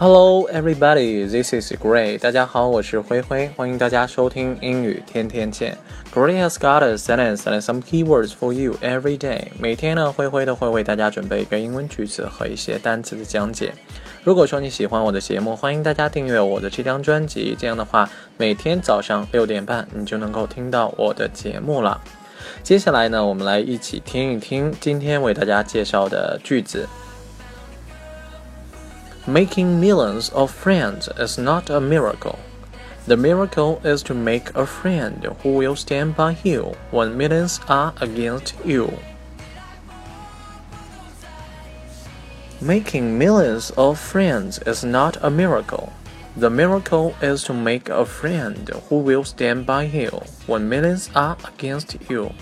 Hello, everybody. This is Gray. 大家好，我是灰灰，欢迎大家收听英语天天见。Gray has got a sentence and some keywords for you every day. 每天呢，灰灰都会为大家准备一个英文句子和一些单词的讲解。如果说你喜欢我的节目，欢迎大家订阅我的这张专辑。这样的话，每天早上六点半，你就能够听到我的节目了。接下来呢，我们来一起听一听今天为大家介绍的句子。Making millions of friends is not a miracle. The miracle is to make a friend who will stand by you when millions are against you. Making millions of friends is not a miracle. The miracle is to make a friend who will stand by you when millions are against you.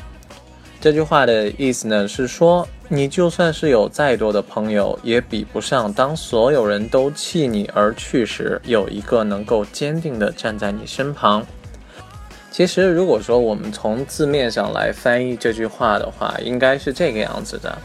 这句话的意思呢是说，你就算是有再多的朋友，也比不上当所有人都弃你而去时，有一个能够坚定的站在你身旁。其实，如果说我们从字面上来翻译这句话的话，应该是这个样子的。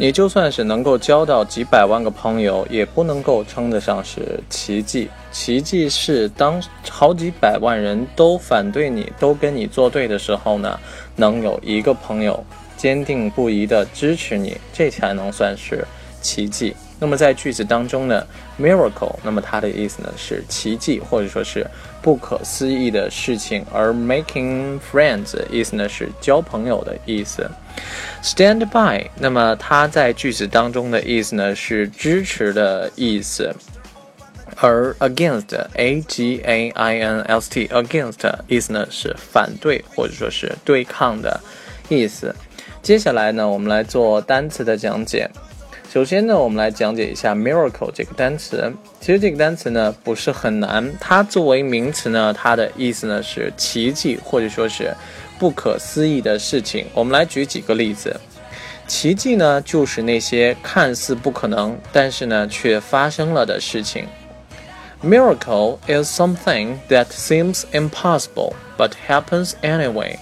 你就算是能够交到几百万个朋友，也不能够称得上是奇迹。奇迹是当好几百万人都反对你，都跟你作对的时候呢，能有一个朋友坚定不移地支持你，这才能算是奇迹。那么在句子当中呢，miracle，那么它的意思呢是奇迹或者说是不可思议的事情，而 making friends 意思呢是交朋友的意思。stand by，那么它在句子当中的意思呢是支持的意思，而 against，a g a i n s t，against 意思呢是反对或者说是对抗的意思。接下来呢，我们来做单词的讲解。首先呢，我们来讲解一下 miracle 这个单词。其实这个单词呢不是很难，它作为名词呢，它的意思呢是奇迹或者说是不可思议的事情。我们来举几个例子。奇迹呢就是那些看似不可能，但是呢却发生了的事情。Miracle is something that seems impossible but happens anyway.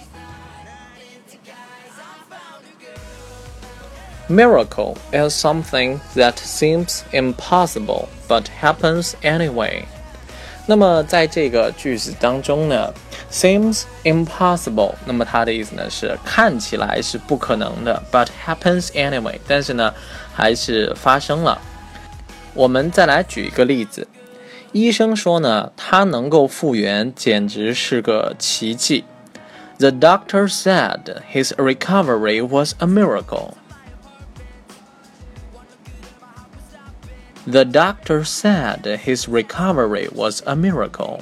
Miracle is something that seems impossible but happens anyway。那么在这个句子当中呢，seems impossible，那么它的意思呢是看起来是不可能的，but happens anyway，但是呢还是发生了。我们再来举一个例子，医生说呢，他能够复原简直是个奇迹。The doctor said his recovery was a miracle. The doctor said his recovery was a miracle.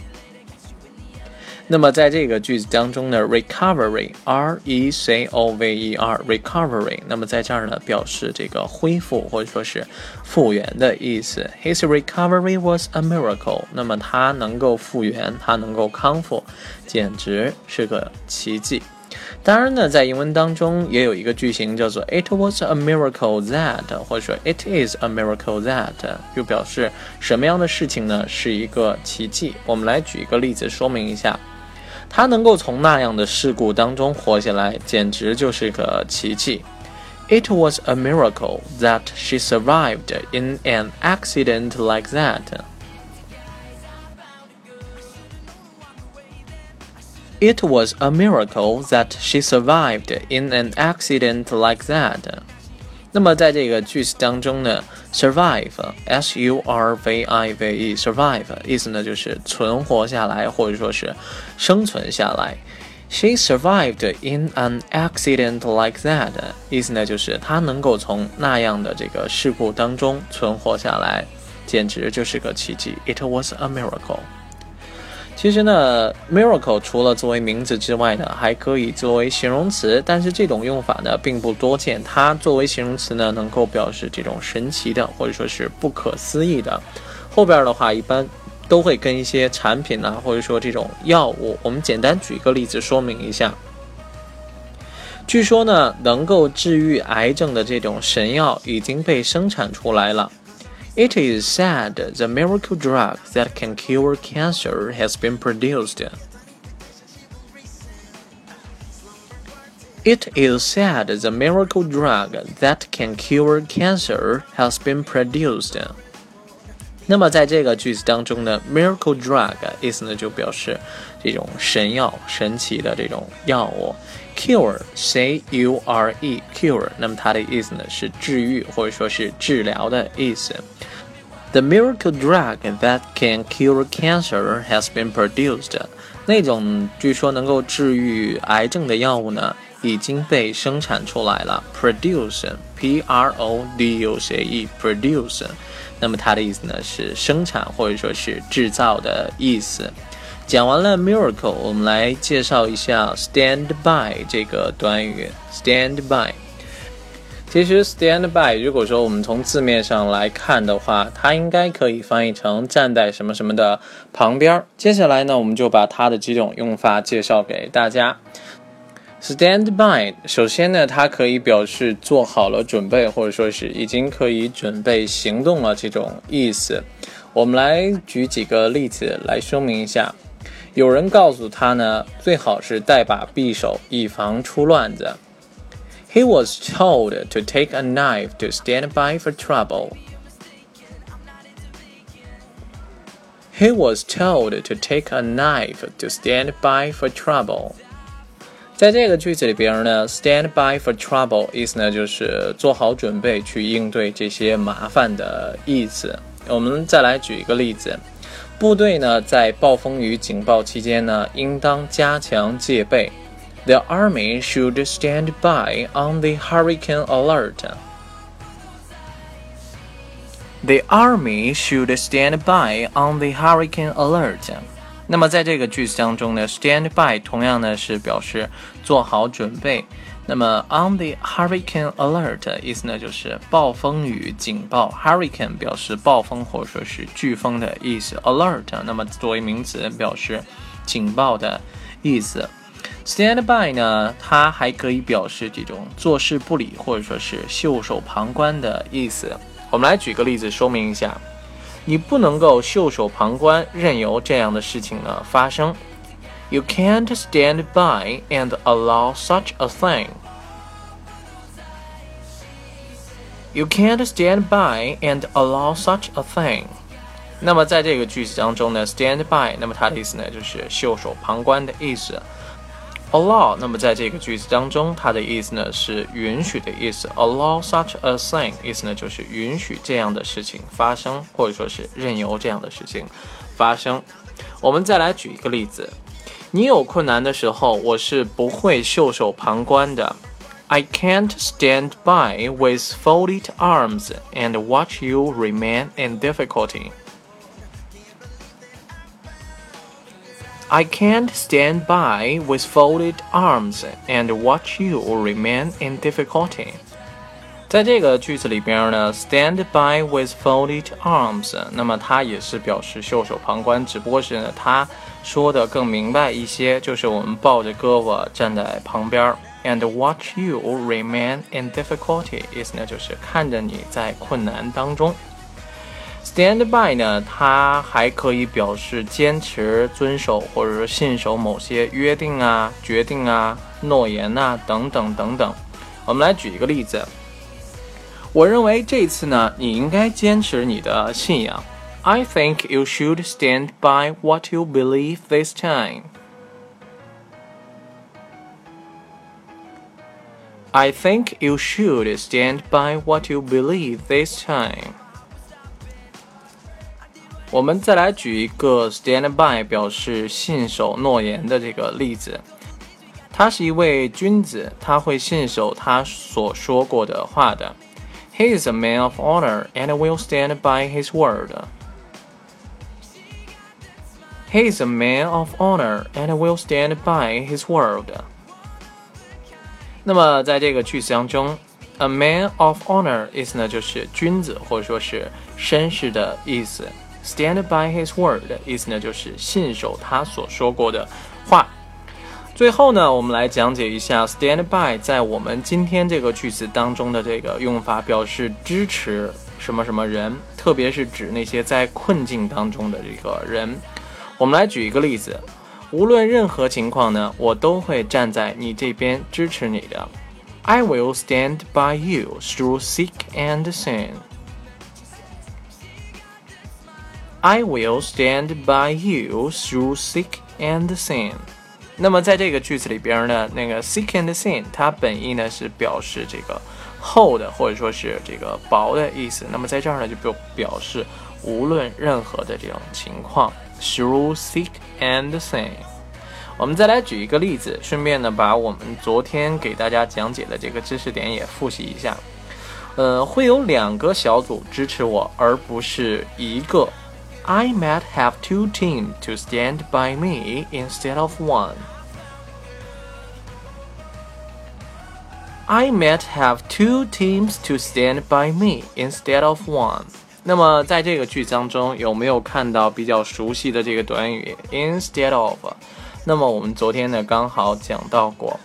那么在这个句子当中呢，recovery，r e c o v e r，recovery，那么在这儿呢表示这个恢复或者说是复原的意思。His recovery was a miracle。那么他能够复原，他能够康复，简直是个奇迹。 当然呢，在英文当中也有一个句型叫做 "It was a miracle that"，或者说 "It is a miracle that"，就表示什么样的事情呢？是一个奇迹。我们来举一个例子说明一下，他能够从那样的事故当中活下来，简直就是个奇迹。It was a miracle that she survived in an accident like that. It was a miracle that she survived in an accident like that. 那么在这个句子当中呢，survive，s u r v i v e，survive 意思呢就是存活下来或者说是生存下来。She survived in an accident like that，意思呢就是她能够从那样的这个事故当中存活下来，简直就是个奇迹。It was a miracle。 其实呢，miracle 除了作为名字之外呢，还可以作为形容词，但是这种用法呢并不多见。它作为形容词呢，能够表示这种神奇的，或者说是不可思议的。后边的话一般都会跟一些产品啊，或者说这种药物。我们简单举一个例子说明一下。据说呢，能够治愈癌症的这种神药已经被生产出来了。It is said the miracle drug that can cure cancer has been produced. It is said the miracle drug that can cure cancer has been produced. 那么在这个句子当中呢，miracle drug 意思呢就表示 这种神药、神奇的这种药物。cure，c u r e，cure，那么它的意思呢是治愈或者说是治疗的意思。The miracle drug that can cure cancer has been produced。那种据说能够治愈癌症的药物呢，已经被生产出来了。Produce，p r o d u c e，produce。那么它的意思呢是生产或者说是制造的意思。讲完了 miracle，我们来介绍一下 stand by 这个短语。stand by，其实 stand by 如果说我们从字面上来看的话，它应该可以翻译成站在什么什么的旁边。接下来呢，我们就把它的几种用法介绍给大家。Stand by，首先呢，它可以表示做好了准备，或者说是已经可以准备行动了这种意思。我们来举几个例子来说明一下。有人告诉他呢，最好是带把匕首，以防出乱子。He was told to take a knife to stand by for trouble. He was told to take a knife to stand by for trouble. 在这个句子里边呢，stand by for trouble 意思呢就是做好准备去应对这些麻烦的意思。我们再来举一个例子， 部队呢在暴风雨警报期间呢，应当加强戒备。The army should stand by on the hurricane alert. The army should stand by on the hurricane alert. 那么在这个句子当中呢，stand by 同样呢是表示做好准备。那么 on the hurricane alert 意思呢就是暴风雨警报，hurricane 表示暴风或者说是飓风的意思，alert 那么作为名词表示警报的意思。stand by 呢，它还可以表示这种坐视不理或者说是袖手旁观的意思。我们来举个例子说明一下。你不能够袖手旁观，任由这样的事情呢发生。You can't stand by and allow such a thing. You can't stand by and allow such a thing. 那么在这个句子当中呢，stand by，那么它的意思呢就是袖手旁观的意思。allow，那么在这个句子当中，它的意思呢是允许的意思。allow such a thing，意思呢就是允许这样的事情发生，或者说是任由这样的事情发生。我们再来举一个例子：你有困难的时候，我是不会袖手旁观的。I can't stand by with folded arms and watch you remain in difficulty. I can't stand by with folded arms and watch you remain in difficulty。 在这个句子里边呢，stand by with folded arms，那么它也是表示袖手旁观，只不过是呢，他说的更明白一些，就是我们抱着胳膊站在旁边，and watch you remain in difficulty，意思呢就是看着你在困难当中。Stand by 呢，它还可以表示坚持遵守或者说信守某些约定啊、决定啊、诺言啊等等等等。我们来举一个例子，我认为这次呢，你应该坚持你的信仰。I think you should stand by what you believe this time. I think you should stand by what you believe this time. 我们再来举一个 stand by 表示信守诺言的这个例子。他是一位君子，他会信守他所说过的话的。 He is a man of honor and will stand by his word. He is a man of honor and will stand by his word. 那么在这个句子当中，a man of honor 意思呢就是君子或者说是绅士的意思。Stand by his word 意思呢，就是信守他所说过的话。 最后呢，我们来讲解一下 stand by 在我们今天这个句子当中的这个用法，表示支持什么什么人，特别是指那些在困境当中的这个人。我们来举一个例子：无论任何情况呢，我都会站在你这边支持你的。I will stand by you through thick and thin. I will stand by you through thick and thin。那么在这个句子里边呢，那个 thick and thin 它本意呢是表示这个厚的或者说是这个薄的意思。那么在这儿呢就表表示无论任何的这种情况，through thick and thin。我们再来举一个例子，顺便呢把我们昨天给大家讲解的这个知识点也复习一下。呃，会有两个小组支持我，而不是一个。I might have two teams to stand by me instead of one. I might have two teams to stand by me instead of one. 那么在这个句子当中，有没有看到比较熟悉的这个短语 instead of？那么我们昨天呢刚好讲到过，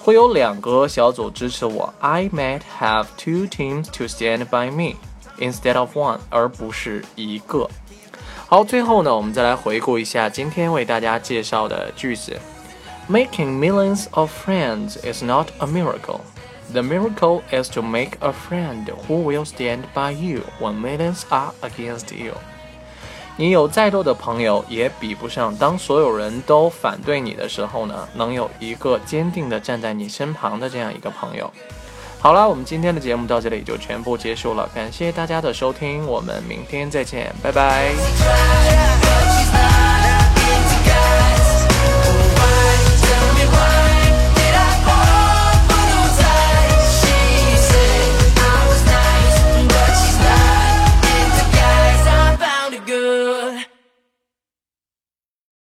会有两个小组支持我。I might have two teams to stand by me instead of one，而不是一个。 好，最后呢，我们再来回顾一下今天为大家介绍的句子。Making millions of friends is not a miracle. The miracle is to make a friend who will stand by you when millions are against you. 你有再多的朋友，也比不上当所有人都反对你的时候呢，能有一个坚定的站在你身旁的这样一个朋友。好了，我们今天的节目到这里就全部结束了，感谢大家的收听，我们明天再见，拜拜。